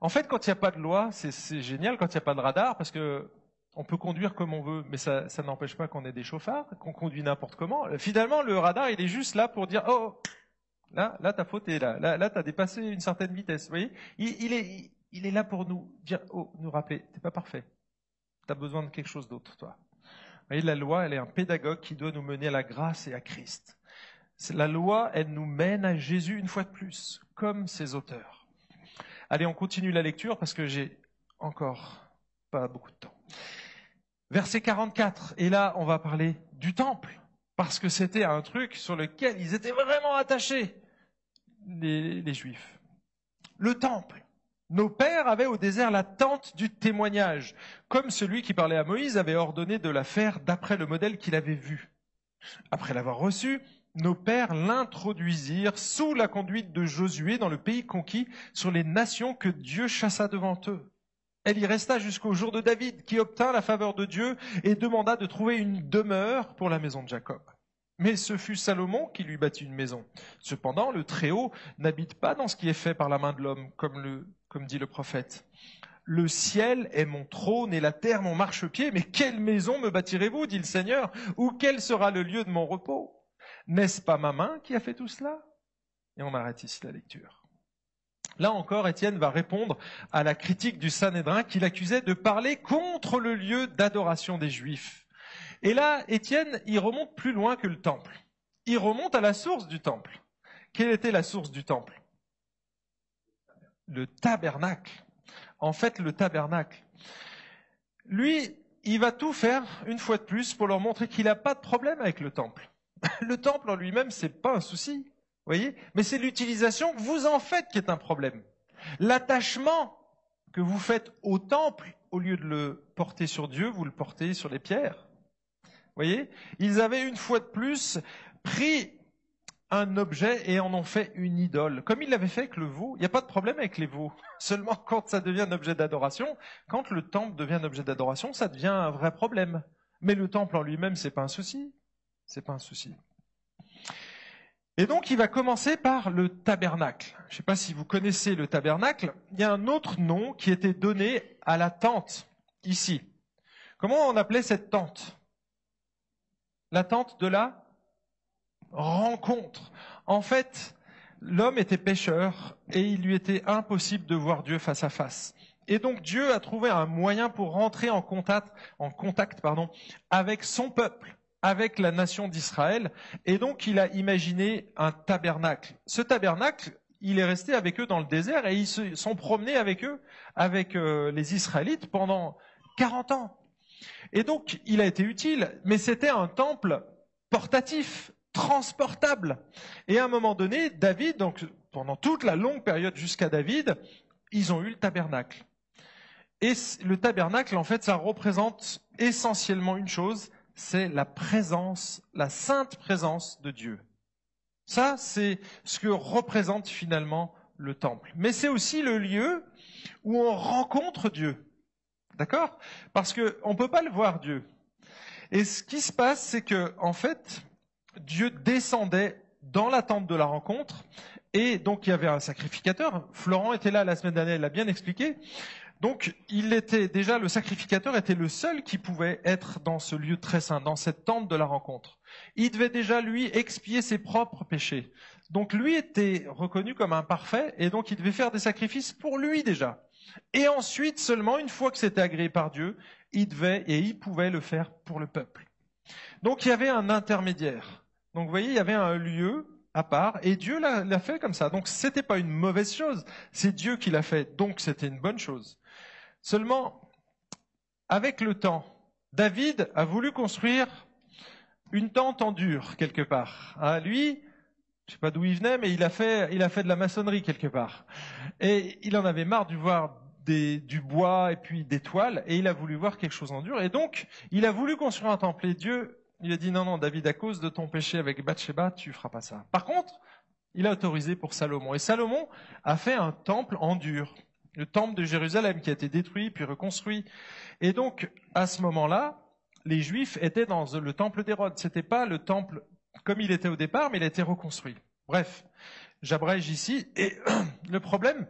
En fait, quand il n'y a pas de loi, c'est génial quand il n'y a pas de radar, parce que on peut conduire comme on veut, mais ça, n'empêche pas qu'on ait des chauffards, qu'on conduit n'importe comment. Finalement, le radar, il est juste là pour dire, oh, là, là, t'as fauté, là, là, là, t'as dépassé une certaine vitesse. Vous voyez, il, est, il est là pour nous dire, oh, nous rappeler, t'es pas parfait. T'as besoin de quelque chose d'autre, toi. Vous voyez, la loi, elle est un pédagogue qui doit nous mener à la grâce et à Christ. La loi, elle nous mène à Jésus une fois de plus, comme ses auteurs. Allez, on continue la lecture parce que j'ai encore pas beaucoup de temps. Verset 44, et là on va parler du temple, parce que c'était un truc sur lequel ils étaient vraiment attachés, les, Juifs. Le temple. Nos pères avaient au désert la tente du témoignage, comme celui qui parlait à Moïse avait ordonné de la faire d'après le modèle qu'il avait vu. Après l'avoir reçu, nos pères l'introduisirent sous la conduite de Josué dans le pays conquis sur les nations que Dieu chassa devant eux. Elle y resta jusqu'au jour de David, qui obtint la faveur de Dieu et demanda de trouver une demeure pour la maison de Jacob. Mais ce fut Salomon qui lui bâtit une maison. Cependant, le Très-Haut n'habite pas dans ce qui est fait par la main de l'homme, comme, comme dit le prophète. Le ciel est mon trône et la terre mon marchepied, mais quelle maison me bâtirez-vous, dit le Seigneur, ou quel sera le lieu de mon repos? N'est-ce pas ma main qui a fait tout cela? Et on arrête ici la lecture. Là encore, Étienne va répondre à la critique du Sanhédrin qui l'accusait de parler contre le lieu d'adoration des Juifs. Et là, Étienne, il remonte plus loin que le temple. Il remonte à la source du temple. Quelle était la source du temple? Le tabernacle. En fait, le tabernacle. Lui, il va tout faire, une fois de plus, pour leur montrer qu'il n'a pas de problème avec le temple. Le temple en lui-même, c'est pas un souci, voyez, mais c'est l'utilisation que vous en faites qui est un problème. L'attachement que vous faites au temple, au lieu de le porter sur Dieu, vous le portez sur les pierres. Voyez, ils avaient une fois de plus pris un objet et en ont fait une idole, comme ils l'avaient fait avec le veau. Il n'y a pas de problème avec les veaux. Seulement quand ça devient un objet d'adoration, quand le temple devient un objet d'adoration, ça devient un vrai problème. Mais le temple en lui-même, c'est pas un souci. C'est pas un souci. Et donc, il va commencer par le tabernacle. Je ne sais pas si vous connaissez le tabernacle. Il y a un autre nom qui était donné à la tente, ici. Comment on appelait cette tente? La tente de la rencontre. En fait, l'homme était pécheur et il lui était impossible de voir Dieu face à face. Et donc Dieu a trouvé un moyen pour rentrer en contact, en contact pardon, avec son peuple avec la nation d'Israël. Et donc, il a imaginé un tabernacle. Ce tabernacle, il est resté avec eux dans le désert et ils se sont promenés avec eux, avec euh, les Israélites pendant 40 ans. Et donc, il a été utile, mais c'était un temple portatif, transportable. Et à un moment donné, David, donc pendant toute la longue période jusqu'à David, ils ont eu le tabernacle. Et le tabernacle, en fait, ça représente essentiellement une chose, c'est la présence, la sainte présence de Dieu. Ça, c'est ce que représente finalement le temple. Mais c'est aussi le lieu où on rencontre Dieu. D'accord? Parce qu'on ne peut pas le voir, Dieu. Et ce qui se passe, c'est que, en fait, Dieu descendait dans la tente de la rencontre, et donc il y avait un sacrificateur. Florent était là la semaine dernière, il l'a bien expliqué. Donc, il était déjà le sacrificateur était le seul qui pouvait être dans ce lieu très saint, dans cette tente de la rencontre. Il devait déjà lui expier ses propres péchés. Donc, lui était reconnu comme un parfait, et donc il devait faire des sacrifices pour lui déjà. Et ensuite, seulement une fois que c'était agréé par Dieu, il devait et il pouvait le faire pour le peuple. Donc, il y avait un intermédiaire. Donc, vous voyez, il y avait un lieu à part, et Dieu l'a fait comme ça. Donc, c'était pas une mauvaise chose. C'est Dieu qui l'a fait, donc c'était une bonne chose. Seulement, avec le temps, David a voulu construire une tente en dur quelque part. Hein, lui, je sais pas d'où il venait, mais il a fait, de la maçonnerie quelque part. Et il en avait marre de voir du bois et puis des toiles, et il a voulu voir quelque chose en dur. Et donc, il a voulu construire un temple. Et Dieu, il a dit non, non, David, à cause de ton péché avec Bathsheba, tu feras pas ça. Par contre, il a autorisé pour Salomon. Et Salomon a fait un temple en dur le temple de Jérusalem qui a été détruit puis reconstruit. Et donc, à ce moment-là, les Juifs étaient dans le temple d'Hérode. C'était pas le temple comme il était au départ, mais il a été reconstruit. Bref, j'abrège ici. Et le problème,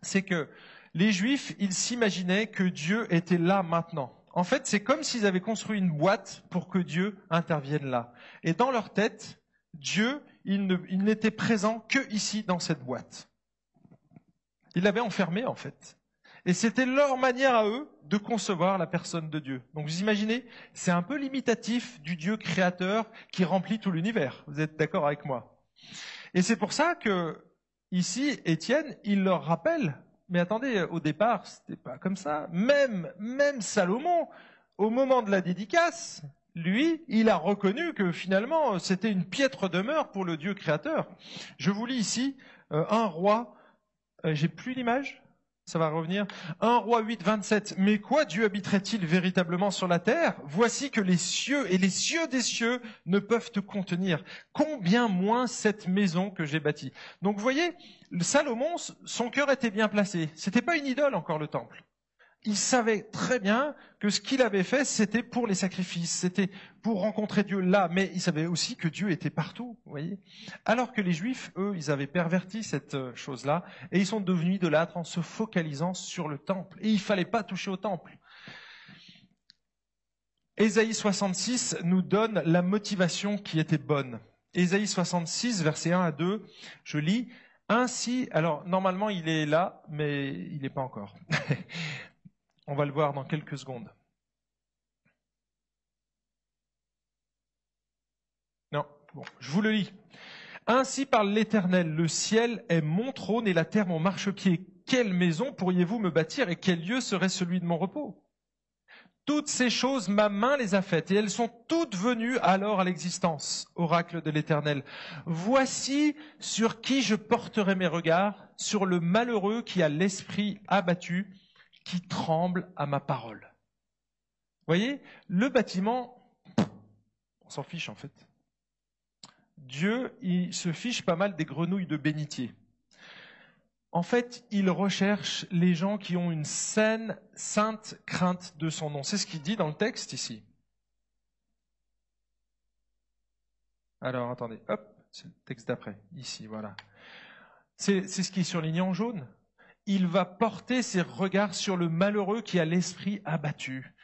c'est que les Juifs, ils s'imaginaient que Dieu était là maintenant. En fait, c'est comme s'ils avaient construit une boîte pour que Dieu intervienne là. Et dans leur tête, Dieu, il n'était présent que ici, dans cette boîte. Ils l'avaient enfermé en fait. Et c'était leur manière à eux de concevoir la personne de Dieu. Donc vous imaginez, c'est un peu limitatif du Dieu créateur qui remplit tout l'univers. Vous êtes d'accord avec moi? Et c'est pour ça que ici, Étienne, il leur rappelle, mais attendez, au départ, c'était pas comme ça. Même, même Salomon, au moment de la dédicace, lui, il a reconnu que finalement, c'était une piètre demeure pour le Dieu créateur. Je vous lis ici euh, un roi euh, j'ai plus l'image ça va revenir. 1 roi 8, 27. Mais quoi Dieu habiterait-il véritablement sur la terre? Voici que les cieux et les cieux des cieux ne peuvent te contenir. Combien moins cette maison que j'ai bâtie? Donc vous voyez, Salomon, son cœur était bien placé. C'était pas une idole encore le temple il savait très bien que ce qu'il avait fait, c'était pour les sacrifices, c'était pour rencontrer Dieu là, mais il savait aussi que Dieu était partout, vous voyez. Alors que les Juifs, eux, ils avaient perverti cette euh, chose-là, et ils sont devenus idolâtres en se focalisant sur le temple. Et il fallait pas toucher au temple. Ésaïe 66 nous donne la motivation qui était bonne. Ésaïe 66, versets 1 à 2, je lis, ainsi, alors normalement il est là, mais il n'est pas encore. On va le voir dans quelques secondes. Non, bon, je vous le lis. Ainsi parle l'Éternel, le ciel est mon trône et la terre mon marchepied. Quelle maison pourriez-vous me bâtir et quel lieu serait celui de mon repos? Toutes ces choses, ma main les a faites et elles sont toutes venues alors à l'existence, oracle de l'Éternel. Voici sur qui je porterai mes regards, sur le malheureux qui a l'esprit abattu qui tremble à ma parole. Vous voyez, le bâtiment, on s'en fiche en fait. Dieu, il se fiche pas mal des grenouilles de bénitier. En fait, il recherche les gens qui ont une saine, sainte crainte de son nom. C'est ce qu'il dit dans le texte ici. Alors, attendez, hop, c'est le texte d'après, ici, voilà. C'est ce qui est surligné en jaune il va porter ses regards sur le malheureux qui a l'esprit abattu,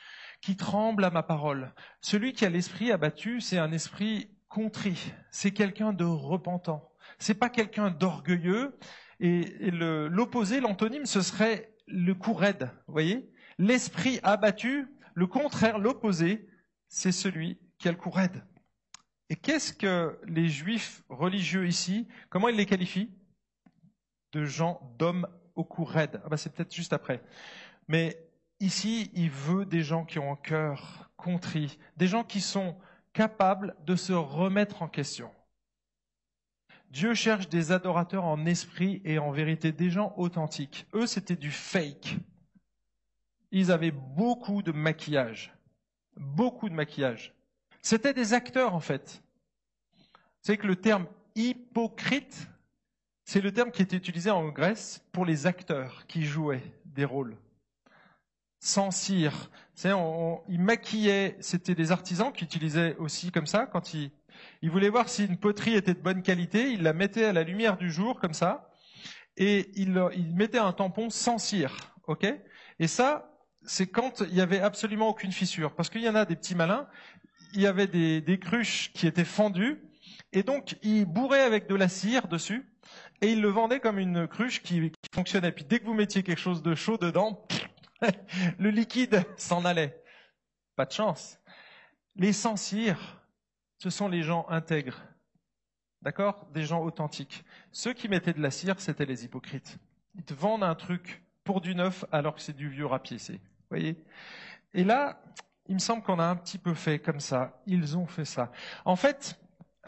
qui tremble à ma parole. Celui qui a l'esprit abattu, c'est un esprit contrit, c'est quelqu'un de repentant. C'est pas quelqu'un d'orgueilleux. Et, l'opposé, l'antonyme, ce serait le cou raide. Vous voyez? L'esprit abattu, le contraire, l'opposé, c'est celui qui a le cou raide. Et qu'est-ce que les juifs religieux ici, comment ils les qualifient? De gens, d'hommes au raide. Ah bah c'est peut-être juste après. Mais ici, il veut des gens qui ont un cœur contrit, des gens qui sont capables de se remettre en question. Dieu cherche des adorateurs en esprit et en vérité, des gens authentiques. Eux, c'était du fake. Ils avaient beaucoup de maquillage. Beaucoup de maquillage. C'était des acteurs, en fait. Savez que le terme hypocrite, c'est le terme qui était utilisé en Grèce pour les acteurs qui jouaient des rôles. Sans cire. ils maquillaient, c'était des artisans qui utilisaient aussi comme ça, quand ils, ils voulaient voir si une poterie était de bonne qualité, ils la mettaient à la lumière du jour, comme ça, et ils, ils mettaient un tampon sans cire. ok? Et ça, c'est quand il y avait absolument aucune fissure. Parce qu'il y en a des petits malins, il y avait des, des cruches qui étaient fendues, et donc ils bourraient avec de la cire dessus, et ils le vendaient comme une cruche qui, qui fonctionnait. Puis dès que vous mettiez quelque chose de chaud dedans, le liquide s'en allait. Pas de chance. Les sans cire, ce sont les gens intègres. D'accord? Des gens authentiques. Ceux qui mettaient de la cire, c'était les hypocrites. Ils te vendent un truc pour du neuf alors que c'est du vieux rapiécé voyez? Et là, il me semble qu'on a un petit peu fait comme ça. Ils ont fait ça. En fait,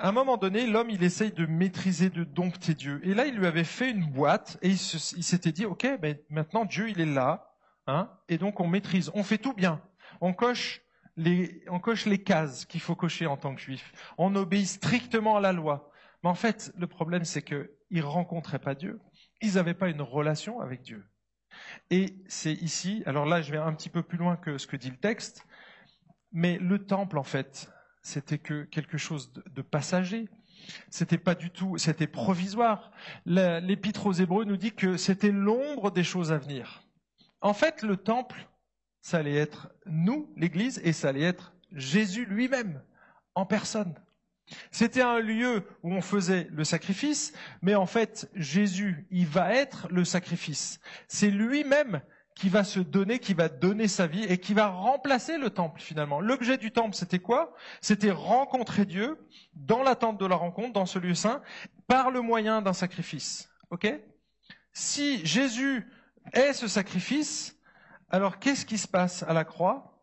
à un moment donné, l'homme, il essaye de maîtriser, de dompter Dieu. Et là, il lui avait fait une boîte et il s'était dit, OK, ben, maintenant Dieu, il est là. Hein, et donc, on maîtrise. On fait tout bien. On coche les, on coche les cases qu'il faut cocher en tant que juif. On obéit strictement à la loi. Mais en fait, le problème, c'est qu'ils ne rencontraient pas Dieu. Ils n'avaient pas une relation avec Dieu. Et c'est ici, alors là je vais un petit peu plus loin que ce que dit le texte, mais le temple en fait, c'était que quelque chose de, passager. C'était pas du tout, c'était provisoire. L'épître aux Hébreux nous dit que c'était l'ombre des choses à venir. En fait, le temple, ça allait être nous, l'Église, et ça allait être Jésus lui-même, en personne. C'était un lieu où on faisait le sacrifice, mais en fait, Jésus, il va être le sacrifice. C'est lui-même qui va se donner, qui va donner sa vie et qui va remplacer le temple finalement. L'objet du temple, c'était quoi? C'était rencontrer Dieu dans l'attente de la rencontre, dans ce lieu saint, par le moyen d'un sacrifice. Ok? Si Jésus est ce sacrifice, alors qu'est-ce qui se passe à la croix?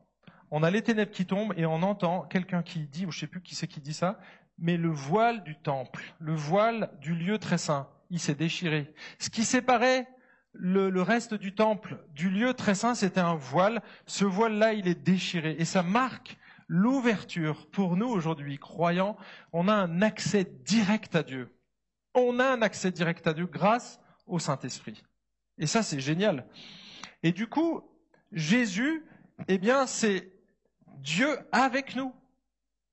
On a les ténèbres qui tombent et on entend quelqu'un qui dit, ou je sais plus qui c'est qui dit ça, mais le voile du temple, le voile du lieu très saint, il s'est déchiré. Ce qui séparait le, reste du temple du lieu très saint, c'était un voile. Ce voile-là, il est déchiré. Et ça marque l'ouverture pour nous aujourd'hui, croyants. On a un accès direct à Dieu. On a un accès direct à Dieu grâce au Saint-Esprit. Et ça, c'est génial. Et du coup, Jésus, eh bien, c'est Dieu avec nous.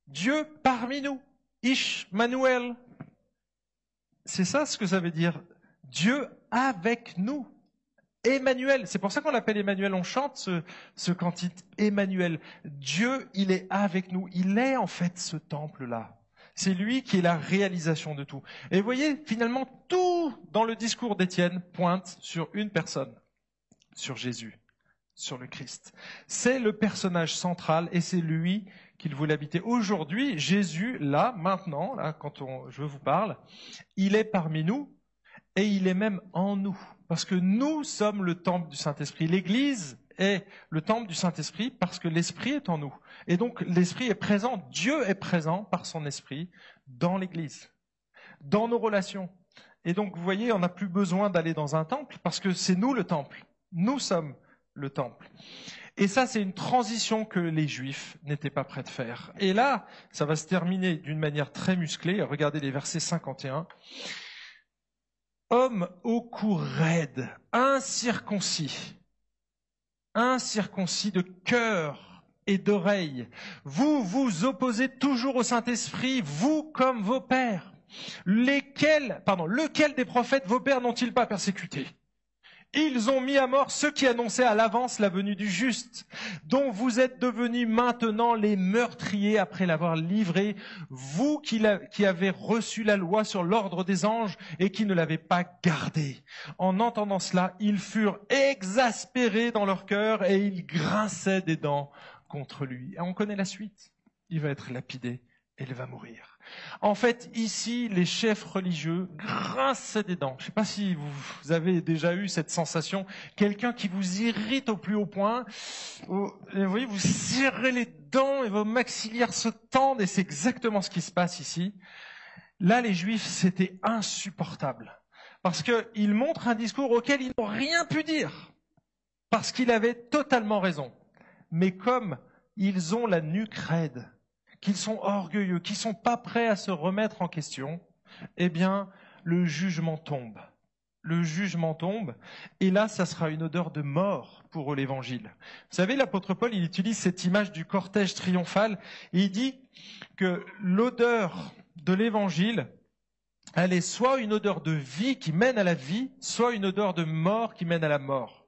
Dieu parmi nous. Ishmanuel. C'est ça ce que ça veut dire. Dieu avec nous. Emmanuel. C'est pour ça qu'on l'appelle Emmanuel. On chante ce, ce cantique Emmanuel. Dieu, il est avec nous. Il est en fait ce temple-là. C'est lui qui est la réalisation de tout. Et vous voyez, finalement, tout dans le discours d'Étienne pointe sur une personne, sur Jésus sur le Christ. C'est le personnage central et c'est lui qu'il voulait habiter. Aujourd'hui, Jésus, là, maintenant, là, quand on, je vous parle, il est parmi nous et il est même en nous. Parce que nous sommes le temple du Saint-Esprit. L'Église est le temple du Saint-Esprit parce que l'Esprit est en nous. Et donc l'Esprit est présent, Dieu est présent par son Esprit dans l'Église, dans nos relations. Et donc vous voyez, on n'a plus besoin d'aller dans un temple parce que c'est nous le temple. Nous sommes le temple. Et ça, c'est une transition que les Juifs n'étaient pas prêts de faire. Et là, ça va se terminer d'une manière très musclée. Regardez les versets 51. Homme au cou raide, incirconcis, incirconcis de cœur et d'oreille, vous vous opposez toujours au Saint-Esprit, vous comme vos pères. Lesquels, pardon, lequel des prophètes vos pères n'ont-ils pas persécuté ils ont mis à mort ceux qui annonçaient à l'avance la venue du juste, dont vous êtes devenus maintenant les meurtriers après l'avoir livré, vous qui, avez reçu la loi sur l'ordre des anges et qui ne l'avez pas gardée. En entendant cela, ils furent exaspérés dans leur cœur et ils grinçaient des dents contre lui. Et on connaît la suite. Il va être lapidé et il va mourir. En fait, ici, les chefs religieux grinçaient des dents. Je ne sais pas si vous avez déjà eu cette sensation. Quelqu'un qui vous irrite au plus haut point. Vous voyez, vous serrez les dents et vos maxillaires se tendent et c'est exactement ce qui se passe ici. Là, les juifs, c'était insupportable. Parce qu'ils montrent un discours auquel ils n'ont rien pu dire. Parce qu'il avait totalement raison. Mais comme ils ont la nuque qu'ils sont orgueilleux, qu'ils sont pas prêts à se remettre en question, eh bien, le jugement tombe. Le jugement tombe, et là, ça sera une odeur de mort pour l'évangile. Vous savez, l'apôtre Paul, il utilise cette image du cortège triomphal, et il dit que l'odeur de l'évangile, elle est soit une odeur de vie qui mène à la vie, soit une odeur de mort qui mène à la mort.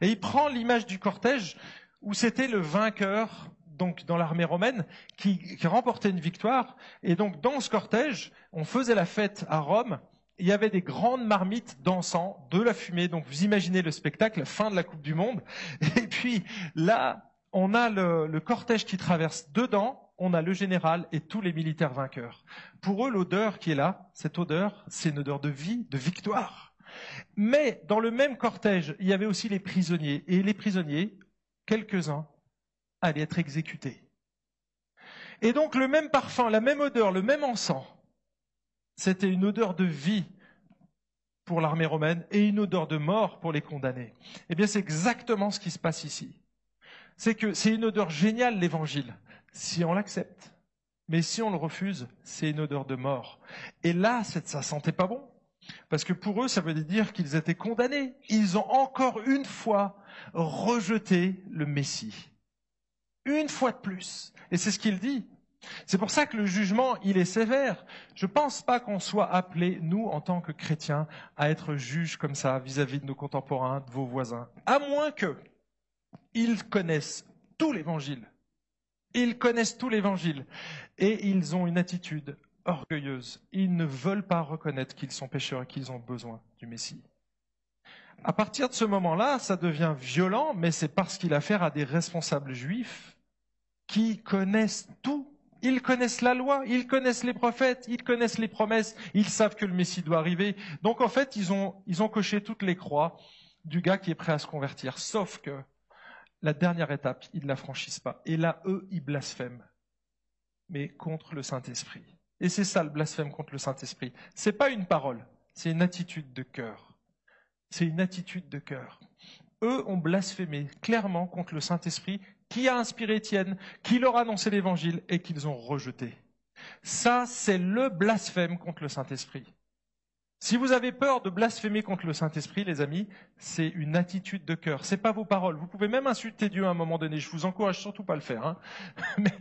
Et il prend l'image du cortège où c'était le vainqueur donc dans l'armée romaine qui, remportait une victoire. Et donc dans ce cortège, on faisait la fête à Rome. Il y avait des grandes marmites d'encens, de la fumée. Donc vous imaginez le spectacle, fin de la Coupe du Monde. Et puis là, on a le, le cortège qui traverse dedans. On a le général et tous les militaires vainqueurs. Pour eux, l'odeur qui est là, cette odeur, c'est une odeur de vie, de victoire. Mais dans le même cortège, il y avait aussi les prisonniers. Et les prisonniers, quelques-uns, allait être exécuté. Et donc le même parfum, la même odeur, le même encens, c'était une odeur de vie pour l'armée romaine et une odeur de mort pour les condamnés. Eh bien, c'est exactement ce qui se passe ici. C'est que c'est une odeur géniale, l'évangile, si on l'accepte. Mais si on le refuse, c'est une odeur de mort. Et là, ça sentait pas bon. Parce que pour eux, ça veut dire qu'ils étaient condamnés. Ils ont encore une fois rejeté le Messie. Une fois de plus. Et c'est ce qu'il dit. C'est pour ça que le jugement, il est sévère. Je ne pense pas qu'on soit appelés, nous, en tant que chrétiens, à être juges comme ça vis-à-vis de nos contemporains, de vos voisins. À moins que ils connaissent tout l'évangile. Ils connaissent tout l'évangile. Et ils ont une attitude orgueilleuse. Ils ne veulent pas reconnaître qu'ils sont pécheurs et qu'ils ont besoin du Messie. À partir de ce moment-là, ça devient violent, mais c'est parce qu'il a affaire à des responsables juifs qui connaissent tout. Ils connaissent la loi, ils connaissent les prophètes, ils connaissent les promesses, ils savent que le Messie doit arriver. Donc en fait, ils ont, coché toutes les croix du gars qui est prêt à se convertir. Sauf que la dernière étape, ils ne la franchissent pas. Et là, eux, ils blasphèment. Mais contre le Saint-Esprit. Et c'est ça le blasphème contre le Saint-Esprit. C'est pas une parole, c'est une attitude de cœur. C'est une attitude de cœur. Eux ont blasphémé clairement contre le Saint-Esprit qui a inspiré Étienne, qui leur a annoncé l'évangile et qu'ils ont rejeté. Ça, c'est le blasphème contre le Saint-Esprit. Si vous avez peur de blasphémer contre le Saint-Esprit, les amis, c'est une attitude de cœur. C'est pas vos paroles. Vous pouvez même insulter Dieu à un moment donné. Je vous encourage surtout pas à le faire. Hein. Mais,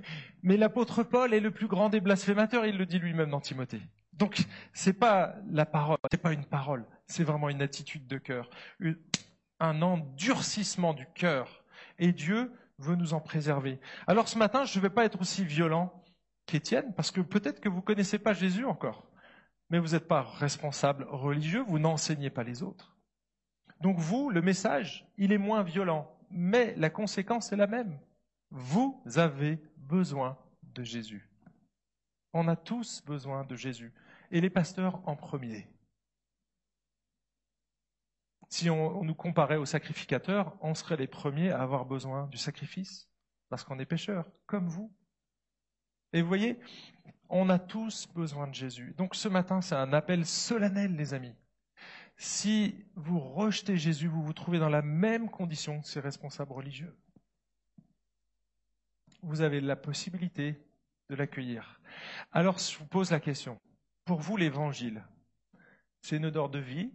mais l'apôtre Paul est le plus grand des blasphémateurs. Il le dit lui-même dans Timothée. Donc, c'est pas la parole. C'est pas une parole. C'est vraiment une attitude de cœur. Un endurcissement du cœur. Et Dieu veut nous en préserver. Alors ce matin, je ne vais pas être aussi violent qu'Étienne, parce que peut-être que vous ne connaissez pas Jésus encore, mais vous n'êtes pas responsable religieux, vous n'enseignez pas les autres. Donc vous, le message, il est moins violent, mais la conséquence est la même. Vous avez besoin de Jésus. On a tous besoin de Jésus, et les pasteurs en premier. Si on, nous comparait aux sacrificateurs, on serait les premiers à avoir besoin du sacrifice, parce qu'on est pécheurs, comme vous. Et vous voyez, on a tous besoin de Jésus. Donc ce matin, c'est un appel solennel, les amis. Si vous rejetez Jésus, vous vous trouvez dans la même condition que ces responsables religieux. Vous avez la possibilité de l'accueillir. Alors je vous pose la question. Pour vous, l'évangile, c'est une odeur de vie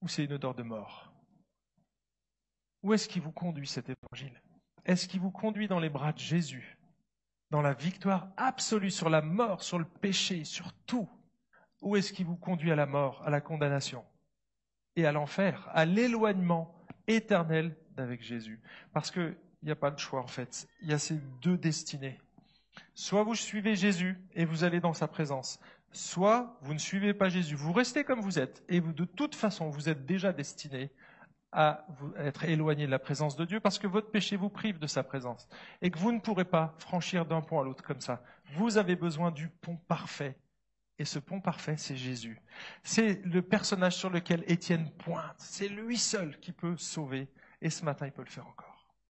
ou c'est une odeur de mort? Où est-ce qui vous conduit cet évangile? Est-ce qu'il vous conduit dans les bras de Jésus, dans la victoire absolue sur la mort, sur le péché, sur tout? Ou est-ce qu'il vous conduit à la mort, à la condamnation? Et à l'enfer, à l'éloignement éternel d'avec Jésus? Parce qu'il n'y a pas de choix en fait, il y a ces deux destinées. Soit vous suivez Jésus et vous allez dans sa présence, Soit vous ne suivez pas Jésus, vous restez comme vous êtes, et de toute façon, vous êtes déjà destiné à être éloigné de la présence de Dieu parce que votre péché vous prive de sa présence et que vous ne pourrez pas franchir d'un pont à l'autre comme ça. Vous avez besoin du pont parfait. Et ce pont parfait, c'est Jésus. C'est le personnage sur lequel Étienne pointe. C'est lui seul qui peut sauver. Et ce matin, il peut le faire encore.